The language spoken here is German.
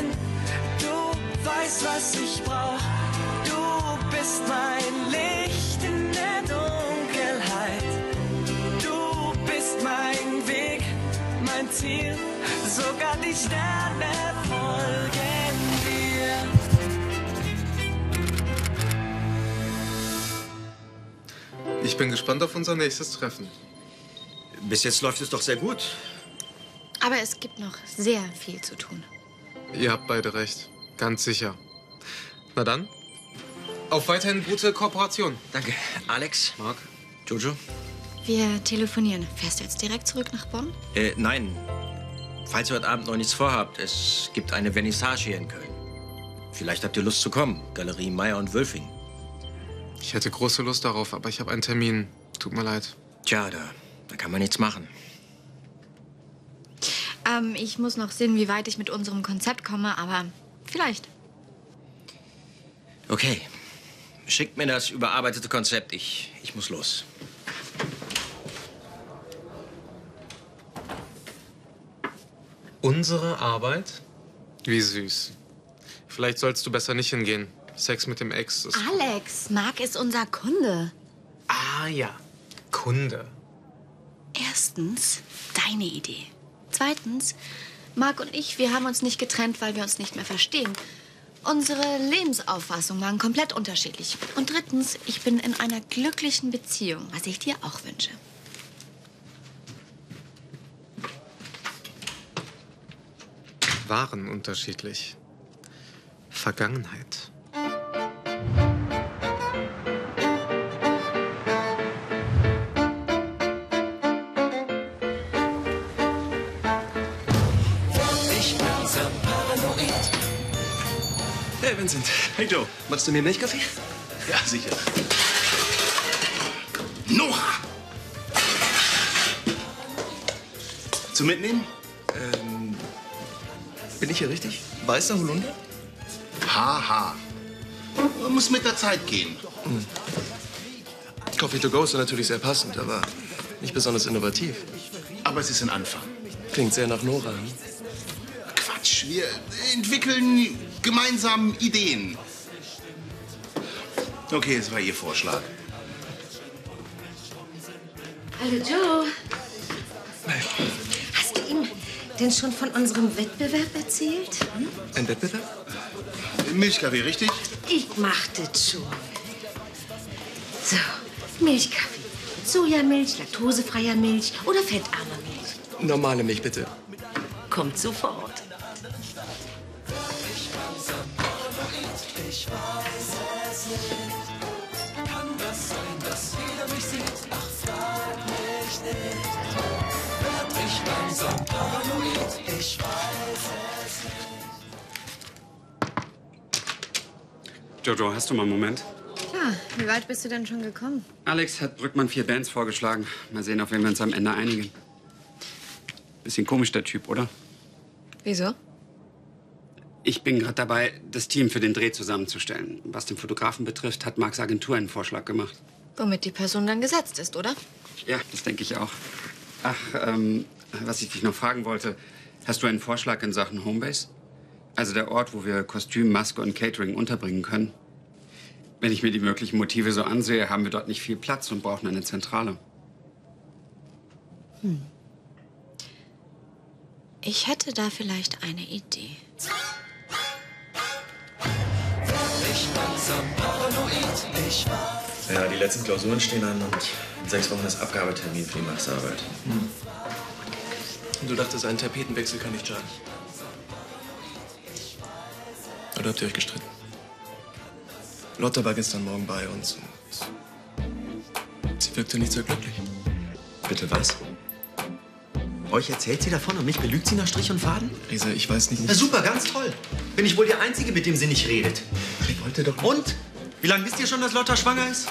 bin. Du weißt, was ich brauch. Du bist mein Licht in der Dunkelheit. Du bist mein Weg, mein Ziel. Sogar die Sterne folgen dir. Ich bin gespannt auf unser nächstes Treffen. Bis jetzt läuft es doch sehr gut. Aber es gibt noch sehr viel zu tun. Ihr habt beide recht. Ganz sicher. Na dann, auf weiterhin gute Kooperation. Danke. Alex? Marc? Jojo? Wir telefonieren. Fährst du jetzt direkt zurück nach Bonn? Äh, nein. Falls ihr heute Abend noch nichts vorhabt, es gibt eine Vernissage hier in Köln. Vielleicht habt ihr Lust zu kommen. Galerie Meyer und Wölfing. Ich hätte große Lust darauf, aber ich habe einen Termin. Tut mir leid. Tja, da, da kann man nichts machen. Ähm, ich muss noch sehen, wie weit ich mit unserem Konzept komme, aber vielleicht. Okay. Schickt mir das überarbeitete Konzept. Ich, ich muss los. Unsere Arbeit? Wie süß. Vielleicht sollst du besser nicht hingehen. Sex mit dem Ex ist... Alex, Marc ist unser Kunde. Ah ja, Kunde. Erstens, deine Idee. Zweitens, Marc und ich, wir haben uns nicht getrennt, weil wir uns nicht mehr verstehen. Unsere Lebensauffassungen waren komplett unterschiedlich. Und drittens, ich bin in einer glücklichen Beziehung, was ich dir auch wünsche. Waren unterschiedlich. Vergangenheit. Hey Vincent. Hey Joe. Machst du mir Milchkaffee? Ja, sicher. Noah! Zum Mitnehmen? Ähm, bin ich hier richtig? Weißer Holunder? Haha. Muss mit der Zeit gehen. Coffee to go ist natürlich sehr passend, aber nicht besonders innovativ. Aber es ist ein Anfang. Klingt sehr nach Nora. hm? Wir entwickeln gemeinsam Ideen. Okay, es war Ihr Vorschlag. Hallo Joe. Hast du ihm denn schon von unserem Wettbewerb erzählt? Hm? Ein Wettbewerb? Milchkaffee, richtig? Ich mach das schon. So, Milchkaffee. Sojamilch, laktosefreier Milch oder fettarmer Milch. Normale Milch, bitte. Kommt sofort. Ich weiß es nicht. Kann das sein, dass jeder mich sieht? Ach, frag mich nicht. Werd ich langsam paranoid? Ich weiß es nicht. Jojo, hast du mal einen Moment? Klar, wie weit bist du denn schon gekommen? Alex hat Brückmann vier Bands vorgeschlagen. Mal sehen, auf wen wir uns am Ende einigen. Bisschen komisch, der Typ, oder? Wieso? Ich bin gerade dabei, das Team für den Dreh zusammenzustellen. Was den Fotografen betrifft, hat Marks Agentur einen Vorschlag gemacht. Womit die Person dann gesetzt ist, oder? Ja, das denke ich auch. Ach, ähm, was ich dich noch fragen wollte. Hast du einen Vorschlag in Sachen Homebase? Also der Ort, wo wir Kostüm, Maske und Catering unterbringen können? Wenn ich mir die möglichen Motive so ansehe, haben wir dort nicht viel Platz und brauchen eine Zentrale. Hm. Ich hätte da vielleicht eine Idee. Langsam paranoid. Ich weiß. Ja, die letzten Klausuren stehen an und in sechs Wochen ist Abgabetermin für die Masterarbeit. Und du dachtest, ein Tapetenwechsel kann nicht schaden. Oder habt ihr euch gestritten? Lotte war gestern Morgen bei uns und sie wirkte nicht so glücklich. Bitte was? Euch erzählt sie davon und mich belügt sie nach Strich und Faden? Lisa, ich weiß nicht. Na super, ganz toll. Bin ich wohl der Einzige, mit dem sie nicht redet? Ich wollte doch. Und? Wie lange wisst ihr schon, dass Lotta schwanger ist?